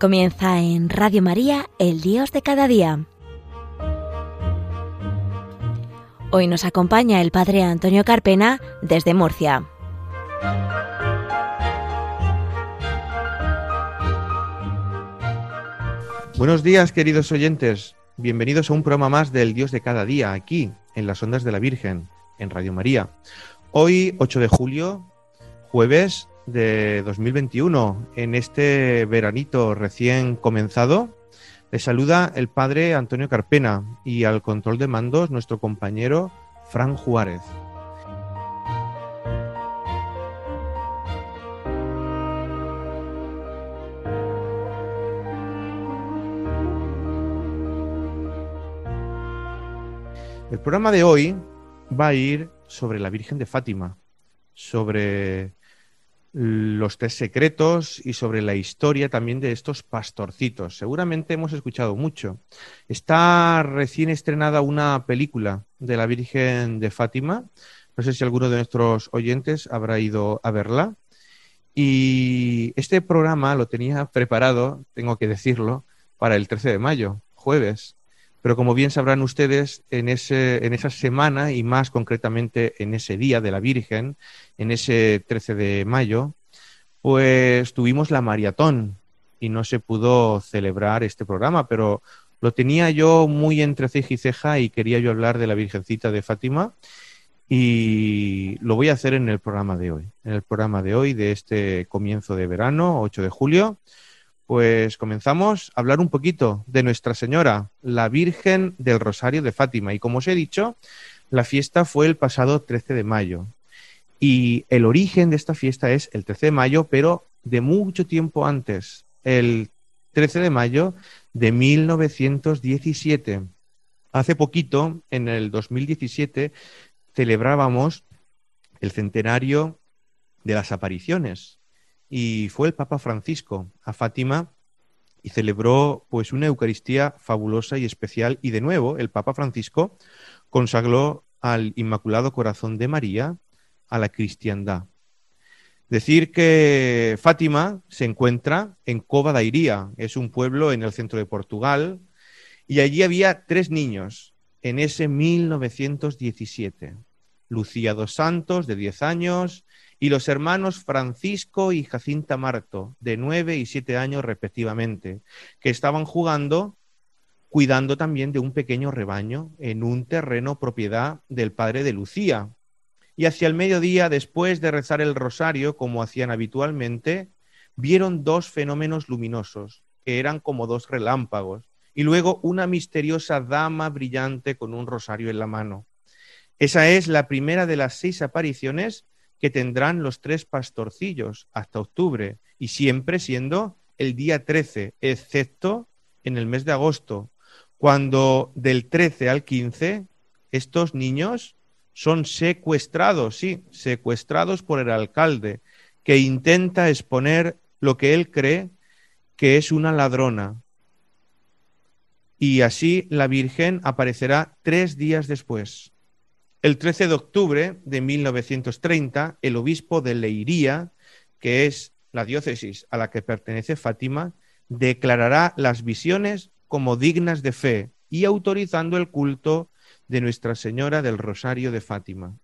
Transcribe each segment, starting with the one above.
Comienza en Radio María, el Dios de cada día. Hoy nos acompaña el Padre Antonio Carpena desde Murcia. Buenos días, queridos oyentes. Bienvenidos a un programa más del Dios de cada día, aquí, en las ondas de la Virgen, en Radio María. Hoy, 8 de julio, jueves de 2021, en este veranito recién comenzado. Le saluda el padre Antonio Carpena y al control de mandos nuestro compañero Fran Juárez. El programa de hoy va a ir sobre la Virgen de Fátima, sobre los tres secretos y sobre la historia también de estos pastorcitos. Seguramente hemos escuchado mucho. Está recién estrenada una película de la Virgen de Fátima. No sé si alguno de nuestros oyentes habrá ido a verla. Y este programa lo tenía preparado, tengo que decirlo, para el 13 de mayo, jueves. Pero como bien sabrán ustedes, en, ese, en esa semana y más concretamente en ese día de la Virgen, en ese 13 de mayo, pues tuvimos la maratón y no se pudo celebrar este programa, pero lo tenía yo muy entre ceja y ceja y quería yo hablar de la Virgencita de Fátima y lo voy a hacer en el programa de hoy, en el programa de hoy de este comienzo de verano, 8 de julio pues comenzamos a hablar un poquito de Nuestra Señora, la Virgen del Rosario de Fátima. Y como os he dicho, la fiesta fue el pasado 13 de mayo. Y el origen de esta fiesta es el 13 de mayo, pero de mucho tiempo antes, el 13 de mayo de 1917. Hace poquito, en el 2017, celebrábamos el centenario de las apariciones y fue el Papa Francisco a Fátima y celebró pues una Eucaristía fabulosa y especial y de nuevo el Papa Francisco consagró al Inmaculado Corazón de María a la cristiandad. Decir que Fátima se encuentra en Cova da Iría, es un pueblo en el centro de Portugal, y allí había tres niños en ese 1917. Lucía dos Santos, de 10 años, y los hermanos Francisco y Jacinta Marto, de nueve y siete años respectivamente, que estaban jugando, cuidando también de un pequeño rebaño en un terreno propiedad del padre de Lucía. Y hacia el mediodía, después de rezar el rosario, como hacían habitualmente, vieron dos fenómenos luminosos, que eran como dos relámpagos, y luego una misteriosa dama brillante con un rosario en la mano. Esa es la primera de las seis apariciones que tendrán los tres pastorcillos hasta octubre y siempre siendo el día 13, excepto en el mes de agosto, cuando del 13 al 15 estos niños son secuestrados, sí, secuestrados por el alcalde, que intenta exponer lo que él cree que es una ladrona. Y así la Virgen aparecerá tres días después. El 13 de octubre de 1930, el obispo de Leiría, que es la diócesis a la que pertenece Fátima, declarará las visiones como dignas de fe y autorizando el culto de Nuestra Señora del Rosario de Fátima.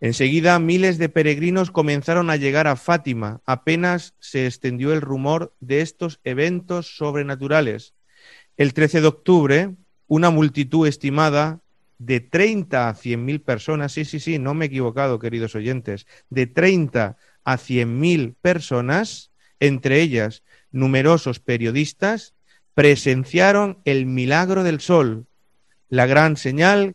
Enseguida miles de peregrinos comenzaron a llegar a Fátima, apenas se extendió el rumor de estos eventos sobrenaturales. El 13 de octubre, una multitud estimada de 30 a 100 mil personas, sí, sí, sí, no me he equivocado, queridos oyentes, de 30 a 100 mil personas, entre ellas numerosos periodistas, presenciaron el milagro del sol, la gran señal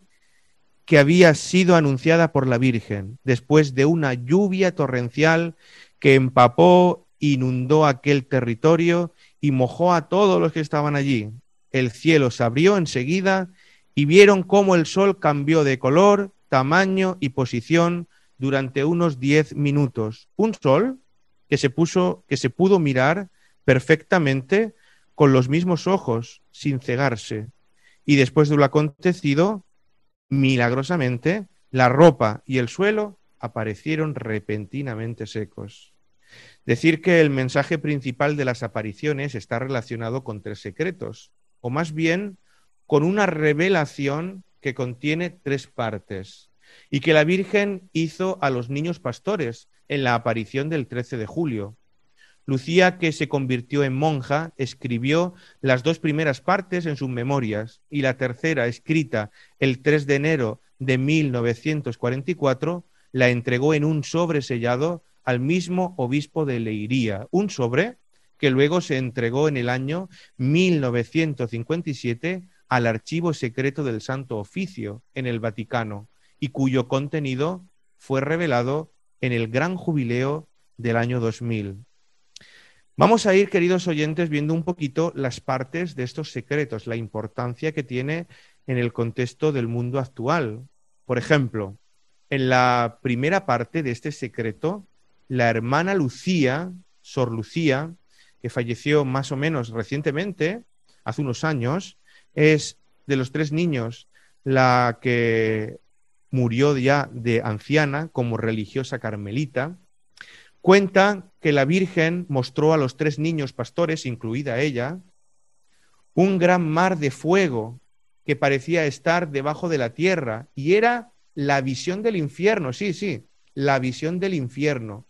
que había sido anunciada por la Virgen, después de una lluvia torrencial que empapó, inundó aquel territorio y mojó a todos los que estaban allí. El cielo se abrió enseguida y vieron cómo el sol cambió de color, tamaño y posición durante unos diez minutos. Un sol que se puso, que se pudo mirar perfectamente con los mismos ojos, sin cegarse. Y después de lo acontecido, milagrosamente, la ropa y el suelo aparecieron repentinamente secos. Decir que el mensaje principal de las apariciones está relacionado con tres secretos, o más bien con una revelación que contiene tres partes, y que la Virgen hizo a los niños pastores en la aparición del 13 de julio. Lucía, que se convirtió en monja, escribió las dos primeras partes en sus memorias y la tercera, escrita el 3 de enero de 1944, la entregó en un sobre sellado al mismo obispo de Leiría, un sobre que luego se entregó en el año 1957 al archivo secreto del Santo Oficio en el Vaticano y cuyo contenido fue revelado en el gran jubileo del año 2000. Vamos a ir, queridos oyentes, viendo un poquito las partes de estos secretos, la importancia que tiene en el contexto del mundo actual. Por ejemplo, en la primera parte de este secreto, la hermana Lucía, Sor Lucía, que falleció más o menos recientemente, hace unos años, es de los tres niños la que murió ya de anciana como religiosa carmelita, cuenta que la Virgen mostró a los tres niños pastores, incluida ella, un gran mar de fuego que parecía estar debajo de la tierra y era la visión del infierno, sí, sí, la visión del infierno.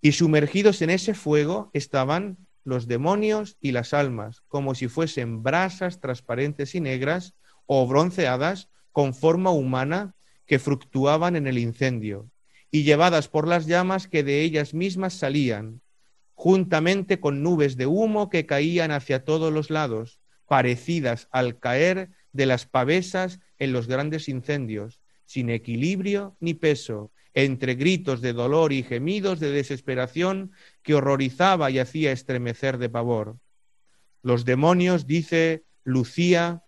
Y sumergidos en ese fuego estaban los demonios y las almas, como si fuesen brasas transparentes y negras o bronceadas con forma humana que fluctuaban en el incendio y llevadas por las llamas que de ellas mismas salían, juntamente con nubes de humo que caían hacia todos los lados, parecidas al caer de las pavesas en los grandes incendios, sin equilibrio ni peso, entre gritos de dolor y gemidos de desesperación que horrorizaba y hacía estremecer de pavor. Los demonios, dice Lucía,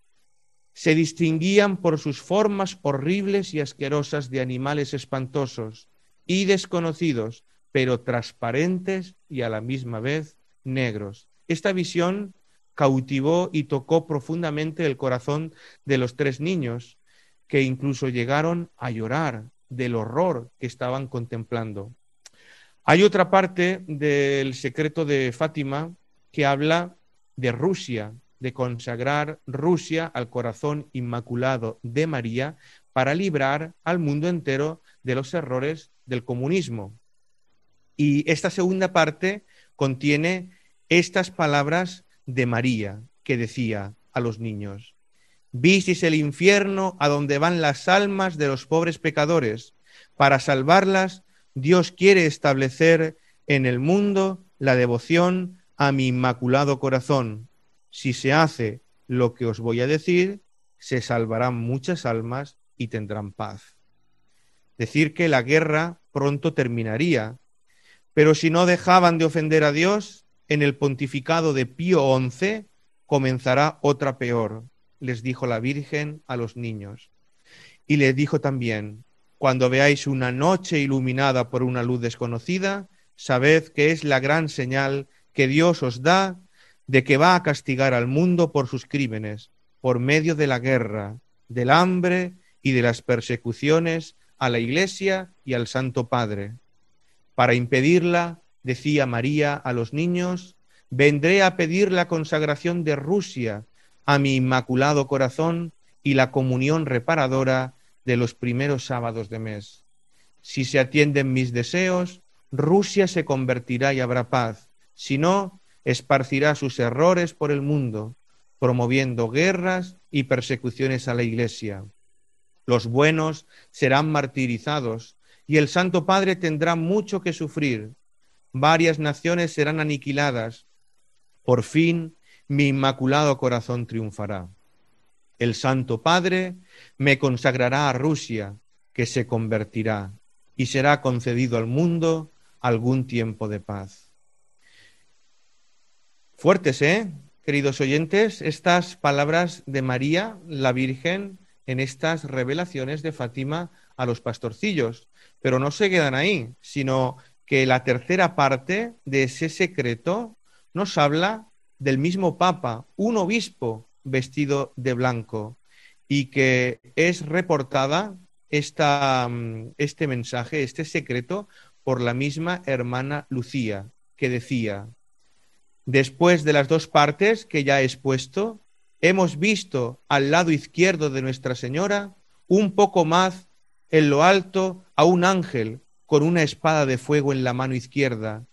se distinguían por sus formas horribles y asquerosas de animales espantosos y desconocidos, pero transparentes y a la misma vez negros. Esta visión cautivó y tocó profundamente el corazón de los tres niños, que incluso llegaron a llorar del horror que estaban contemplando. Hay otra parte del secreto de Fátima que habla de Rusia, de consagrar Rusia al corazón inmaculado de María para librar al mundo entero de los errores del comunismo. Y esta segunda parte contiene estas palabras de María que decía a los niños, Visis el infierno a donde van las almas de los pobres pecadores. Para salvarlas, Dios quiere establecer en el mundo la devoción a mi inmaculado corazón. Si se hace lo que os voy a decir, se salvarán muchas almas y tendrán paz. Decir que la guerra pronto terminaría, pero si no dejaban de ofender a Dios, en el pontificado de Pío XI comenzará otra peor les dijo la Virgen a los niños. Y les dijo también, cuando veáis una noche iluminada por una luz desconocida, sabed que es la gran señal que Dios os da de que va a castigar al mundo por sus crímenes, por medio de la guerra, del hambre y de las persecuciones a la Iglesia y al Santo Padre. Para impedirla, decía María a los niños, vendré a pedir la consagración de Rusia a mi inmaculado corazón y la comunión reparadora de los primeros sábados de mes. Si se atienden mis deseos, Rusia se convertirá y habrá paz. Si no, esparcirá sus errores por el mundo, promoviendo guerras y persecuciones a la Iglesia. Los buenos serán martirizados y el Santo Padre tendrá mucho que sufrir. Varias naciones serán aniquiladas. Por fin, mi inmaculado corazón triunfará. El Santo Padre me consagrará a Rusia, que se convertirá, y será concedido al mundo algún tiempo de paz. Fuertes, ¿eh? Queridos oyentes, estas palabras de María, la Virgen, en estas revelaciones de Fátima a los pastorcillos. Pero no se quedan ahí, sino que la tercera parte de ese secreto nos habla del mismo Papa, un obispo vestido de blanco, y que es reportada esta, mm, este mensaje, este secreto, por la misma hermana Lucía. que decía, después de las dos partes que ya he expuesto, hemos visto al lado izquierdo de Nuestra Señora, un poco más en lo alto, a un ángel con una espada de fuego en la mano izquierda.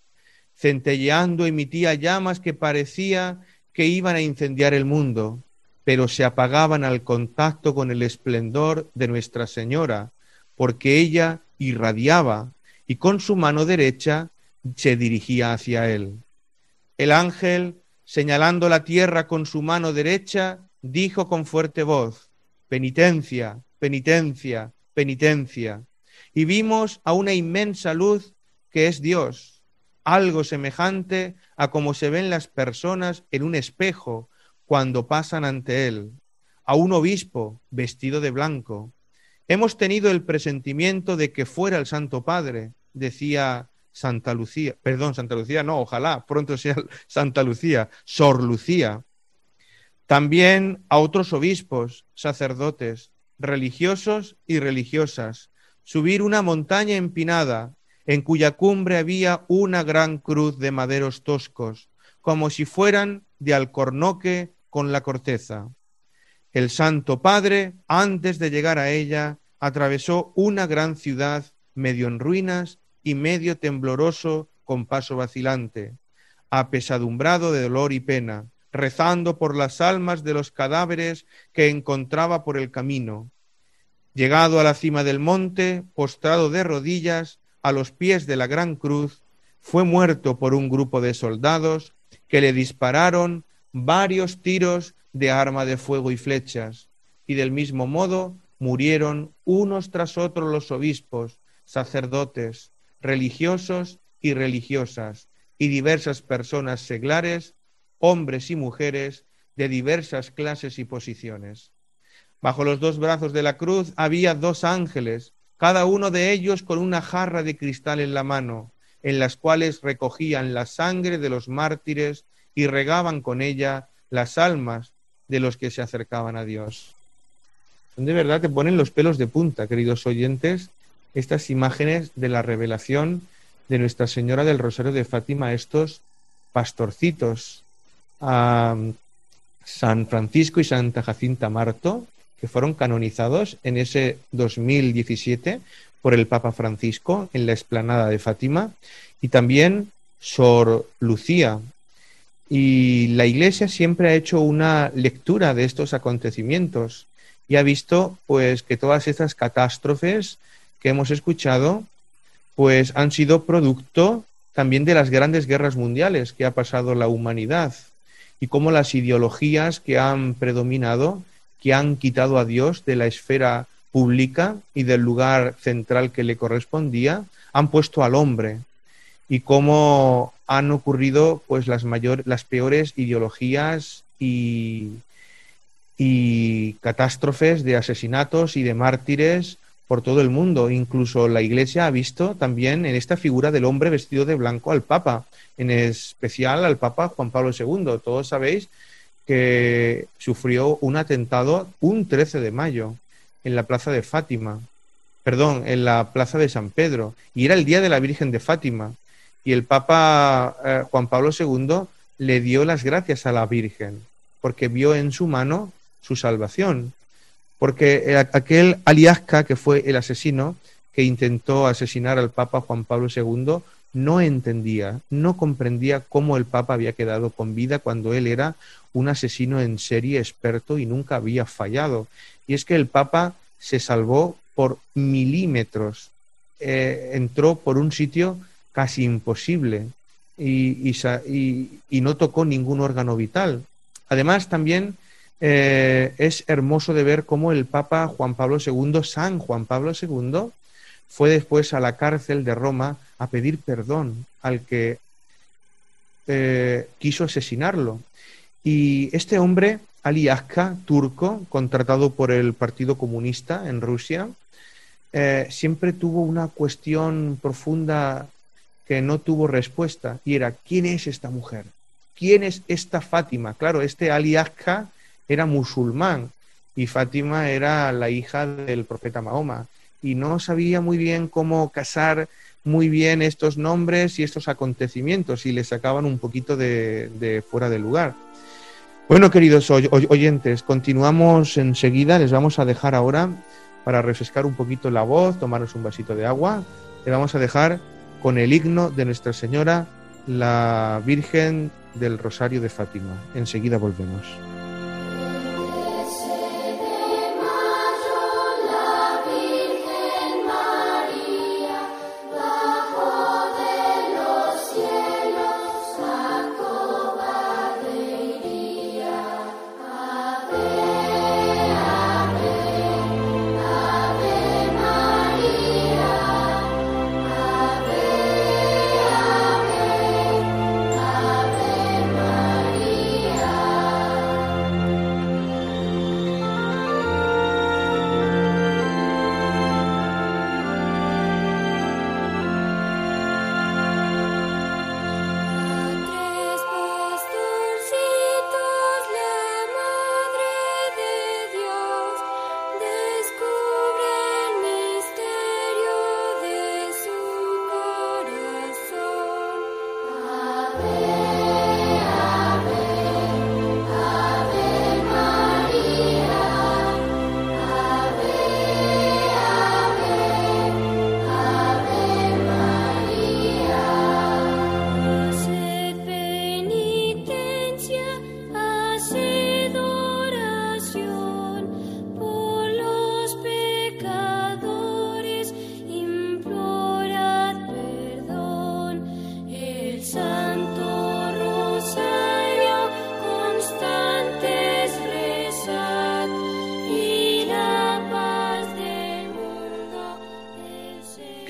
Centelleando emitía llamas que parecía que iban a incendiar el mundo, pero se apagaban al contacto con el esplendor de Nuestra Señora, porque ella irradiaba y con su mano derecha se dirigía hacia él. El ángel, señalando la tierra con su mano derecha, dijo con fuerte voz, penitencia, penitencia, penitencia. Y vimos a una inmensa luz que es Dios, algo semejante a como se ven las personas en un espejo cuando pasan ante él, a un obispo vestido de blanco. Hemos tenido el presentimiento de que fuera el Santo Padre, decía Santa Lucía, perdón, Santa Lucía, no, ojalá pronto sea Santa Lucía, Sor Lucía. También a otros obispos, sacerdotes, religiosos y religiosas, subir una montaña empinada, en cuya cumbre había una gran cruz de maderos toscos, como si fueran de alcornoque con la corteza. El Santo Padre, antes de llegar a ella, atravesó una gran ciudad medio en ruinas y medio tembloroso con paso vacilante, apesadumbrado de dolor y pena, rezando por las almas de los cadáveres que encontraba por el camino. Llegado a la cima del monte, postrado de rodillas, a los pies de la gran cruz, fue muerto por un grupo de soldados que le dispararon varios tiros de arma de fuego y flechas, y del mismo modo murieron unos tras otros los obispos, sacerdotes, religiosos y religiosas, y diversas personas seglares, hombres y mujeres de diversas clases y posiciones. Bajo los dos brazos de la cruz había dos ángeles, cada uno de ellos con una jarra de cristal en la mano, en las cuales recogían la sangre de los mártires y regaban con ella las almas de los que se acercaban a Dios. De verdad te ponen los pelos de punta, queridos oyentes, estas imágenes de la revelación de Nuestra Señora del Rosario de Fátima, estos pastorcitos, a San Francisco y Santa Jacinta Marto, que fueron canonizados en ese 2017 por el Papa Francisco en la explanada de Fátima, y también Sor Lucía. Y la Iglesia siempre ha hecho una lectura de estos acontecimientos y ha visto pues que todas estas catástrofes que hemos escuchado, pues han sido producto también de las grandes guerras mundiales que ha pasado la humanidad y cómo las ideologías que han predominado, que han quitado a Dios de la esfera pública y del lugar central que le correspondía, han puesto al hombre y cómo han ocurrido pues las las peores ideologías y, y catástrofes de asesinatos y de mártires por todo el mundo. Incluso la Iglesia ha visto también en esta figura del hombre vestido de blanco al Papa, en especial al Papa Juan Pablo II. Todos sabéis que sufrió un atentado un 13 de mayo en la plaza de Fátima, perdón, en la plaza de San Pedro, y era el día de la Virgen de Fátima. Y el Papa eh, Juan Pablo II le dio las gracias a la Virgen, porque vio en su mano su salvación porque aquel Aliasca, que fue el asesino que intentó asesinar al Papa Juan Pablo II, no entendía, no comprendía cómo el Papa había quedado con vida cuando él era un asesino en serie experto y nunca había fallado. Y es que el Papa se salvó por milímetros, eh, entró por un sitio casi imposible y, no tocó ningún órgano vital. Además, también eh, es hermoso de ver cómo el Papa Juan Pablo II, San Juan Pablo II, fue después a la cárcel de Roma a pedir perdón al que eh, quiso asesinarlo. Y este hombre, Ali Aska, turco, contratado por el Partido Comunista en Rusia, eh, siempre tuvo una cuestión profunda que no tuvo respuesta y era ¿quién es esta mujer? ¿Quién es esta Fátima? Claro, este Ali Aska era musulmán y Fátima era la hija del profeta Mahoma. Y no sabía muy bien cómo casar muy bien estos nombres y estos acontecimientos y le sacaban un poquito de, fuera de lugar. Bueno, queridos oyentes, continuamos enseguida. Les vamos a dejar ahora, para refrescar un poquito la voz, tomaros un vasito de agua, le vamos a dejar con el himno de Nuestra Señora, la Virgen del Rosario de Fátima. Enseguida volvemos.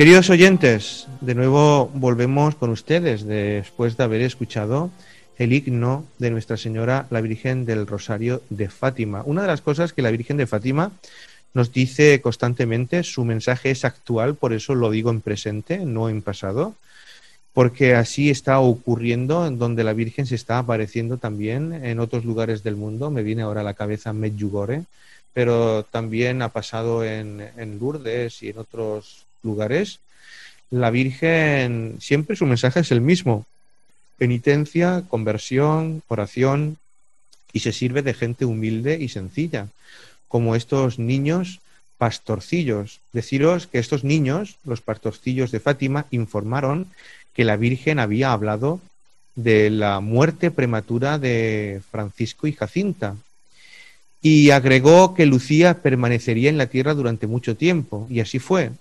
Queridos oyentes, de nuevo volvemos con ustedes después de haber escuchado el himno de Nuestra Señora, la Virgen del Rosario de Fátima. Una de las cosas que la Virgen de Fátima nos dice constantemente, su mensaje es actual, por eso lo digo en presente, no en pasado, porque así está ocurriendo en donde la Virgen se está apareciendo también en otros lugares del mundo. Me viene ahora a la cabeza Medjugorje, pero también ha pasado en, en Lourdes y en otros lugares, la Virgen siempre su mensaje es el mismo. Penitencia, conversión, oración, y se sirve de gente humilde y sencilla, como estos niños pastorcillos. Deciros que estos niños, los pastorcillos de Fátima, informaron que la Virgen había hablado de la muerte prematura de Francisco y Jacinta. Y agregó que Lucía permanecería en la tierra durante mucho tiempo. Y así fue.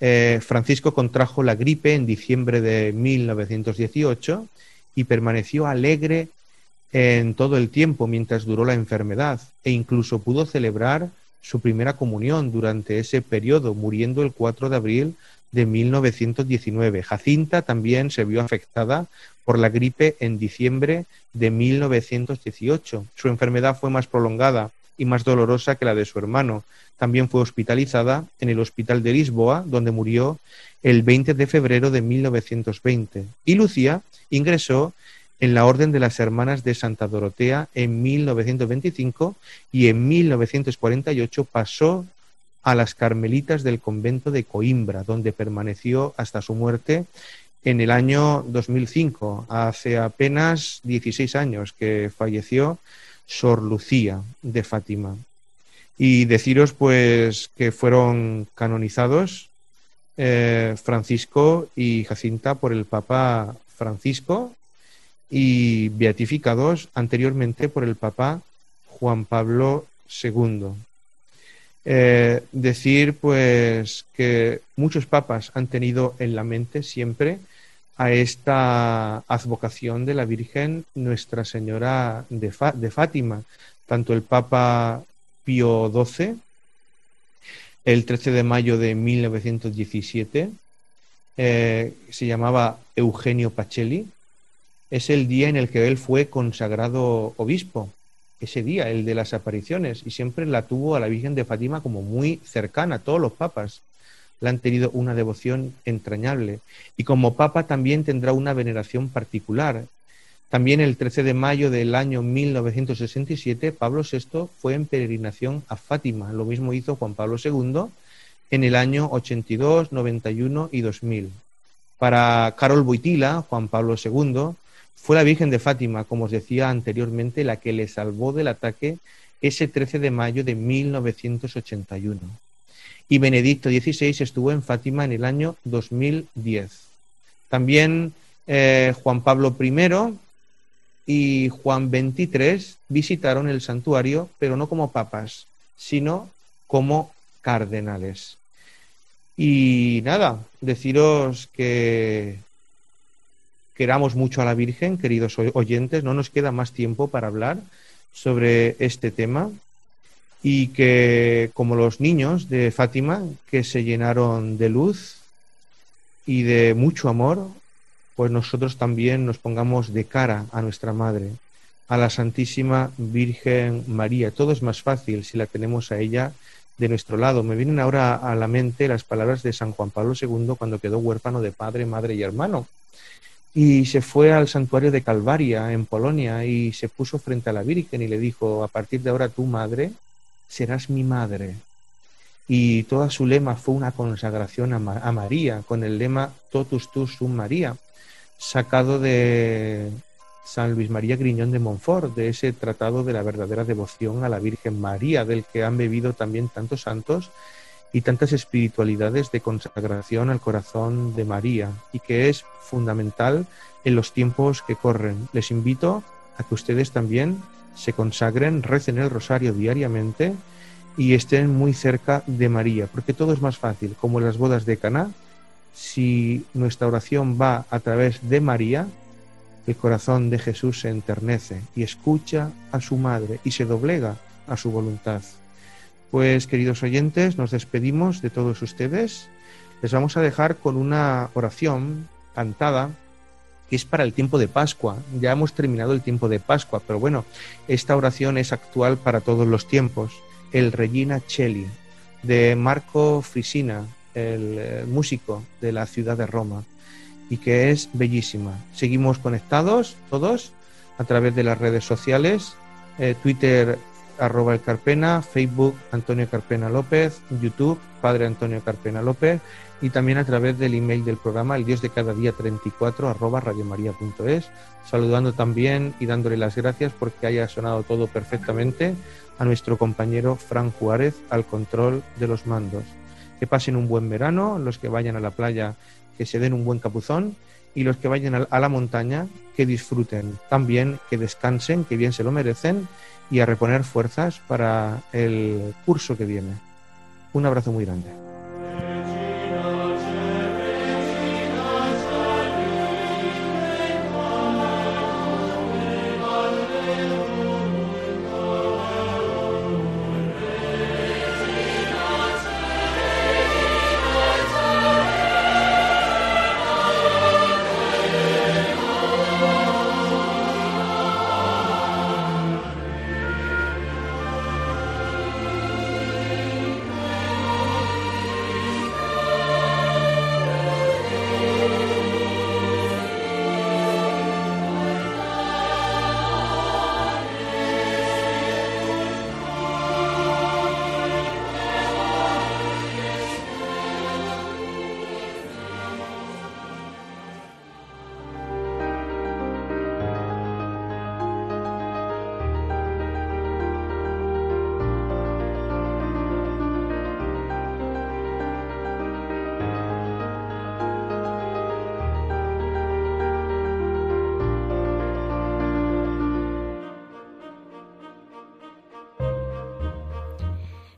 Eh, Francisco contrajo la gripe en diciembre de 1918 y permaneció alegre en todo el tiempo mientras duró la enfermedad e incluso pudo celebrar su primera comunión durante ese periodo, muriendo el 4 de abril de 1919. Jacinta también se vio afectada por la gripe en diciembre de 1918. Su enfermedad fue más prolongada y más dolorosa que la de su hermano. También fue hospitalizada en el Hospital de Lisboa, donde murió el 20 de febrero de 1920. Y Lucía ingresó en la Orden de las Hermanas de Santa Dorotea en 1925 y en 1948 pasó a las Carmelitas del convento de Coimbra, donde permaneció hasta su muerte en el año 2005, hace apenas 16 años que falleció Sor Lucía de Fátima. Y deciros pues que fueron canonizados eh, Francisco y Jacinta por el Papa Francisco y beatificados anteriormente por el Papa Juan Pablo II. Eh, decir pues que muchos papas han tenido en la mente siempre a esta advocación de la Virgen Nuestra Señora de, Fátima. Tanto el Papa Pío XII, el 13 de mayo de 1917, eh, se llamaba Eugenio Pacelli, es el día en el que él fue consagrado obispo, ese día, el de las apariciones, y siempre la tuvo a la Virgen de Fátima como muy cercana, a todos los papas le han tenido una devoción entrañable y como papa también tendrá una veneración particular. También el 13 de mayo del año 1967 Pablo VI fue en peregrinación a Fátima. Lo mismo hizo Juan Pablo II en el año 82, 91 y 2000. Para Carol Boitila, Juan Pablo II, fue la Virgen de Fátima, como os decía anteriormente, la que le salvó del ataque ese 13 de mayo de 1981. Y Benedicto XVI estuvo en Fátima en el año 2010. También eh, Juan Pablo I y Juan XXIII visitaron el santuario, pero no como papas, sino como cardenales. Y nada, deciros que queramos mucho a la Virgen, queridos oyentes, no nos queda más tiempo para hablar sobre este tema y que como los niños de Fátima que se llenaron de luz y de mucho amor, pues nosotros también nos pongamos de cara a nuestra Madre, a la Santísima Virgen María. Todo es más fácil si la tenemos a ella de nuestro lado. Me vienen ahora a la mente las palabras de San Juan Pablo II cuando quedó huérfano de padre, madre y hermano. Y se fue al santuario de Calvaria, en Polonia, y se puso frente a la Virgen y le dijo, a partir de ahora tu madre serás mi madre. Y toda su lema fue una consagración a, María, con el lema Totus tu sum María, sacado de, San Luis María Griñón de Montfort, de ese tratado de la verdadera devoción a la Virgen María, del que han bebido también tantos santos y tantas espiritualidades de consagración al corazón de María, y que es fundamental en los tiempos que corren. Les invito a que ustedes también se consagren, recen el rosario diariamente y estén muy cerca de María, porque todo es más fácil, como en las bodas de Caná, si nuestra oración va a través de María, el corazón de Jesús se enternece y escucha a su madre y se doblega a su voluntad. Pues queridos oyentes, nos despedimos de todos ustedes. Les vamos a dejar con una oración cantada que es para el tiempo de Pascua. Ya hemos terminado el tiempo de Pascua, pero bueno, esta oración es actual para todos los tiempos. El Regina Cheli, de Marco Frisina, el eh, músico de la ciudad de Roma y que es bellísima. Seguimos conectados todos a través de las redes sociales, eh, Twitter arroba el Carpena, Facebook Antonio Carpena López, YouTube Padre Antonio Carpena López y también a través del email del programa el Dios de cada día 34 arroba radiomaria.es, saludando también y dándole las gracias porque haya sonado todo perfectamente a nuestro compañero Fran Juárez al control de los mandos. Que pasen un buen verano, los que vayan a la playa que se den un buen capuzón y los que vayan a la montaña que disfruten también, que descansen, que bien se lo merecen y a reponer fuerzas para el curso que viene. Un abrazo muy grande.